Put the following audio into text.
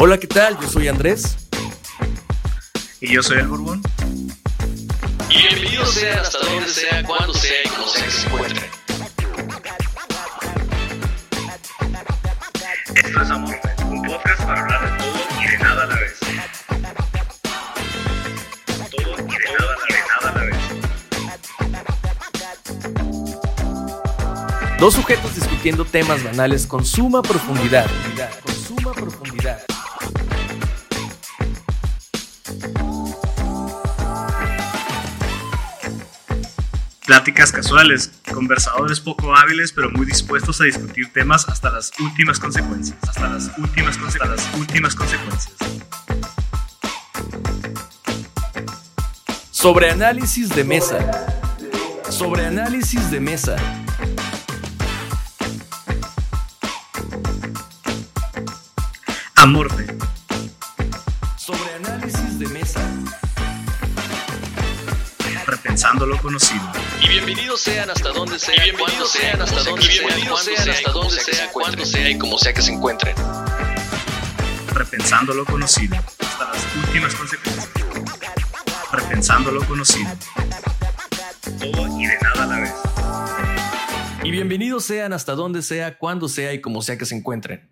Hola, ¿qué tal? Yo soy Andrés. Y yo soy El Borbón. Y bienvenidos sean hasta donde sea, cuando sea y como sea que se encuentren. Esto es Amor, un podcast para hablar de todo y de nada a la vez. Todo y de nada, de nada a la vez. Dos sujetos discutiendo temas banales con suma profundidad. Con suma profundidad. Pláticas casuales, conversadores poco hábiles pero muy dispuestos a discutir temas hasta las últimas consecuencias. Hasta las últimas, hasta las últimas consecuencias. Sobre análisis de mesa. Sobre análisis de mesa. Amorfe. Sobre análisis de mesa. Repensando lo conocido. Y bienvenidos sean hasta donde sea, y bienvenidos sean hasta donde sea, bienvenidos sean hasta donde sea, cuando sea y como sea que se encuentren. Repensando lo conocido. Hasta las últimas consecuencias. Repensando lo conocido. Todo y de nada a la vez. Y bienvenidos sean hasta donde sea, cuando sea y como sea que se encuentren.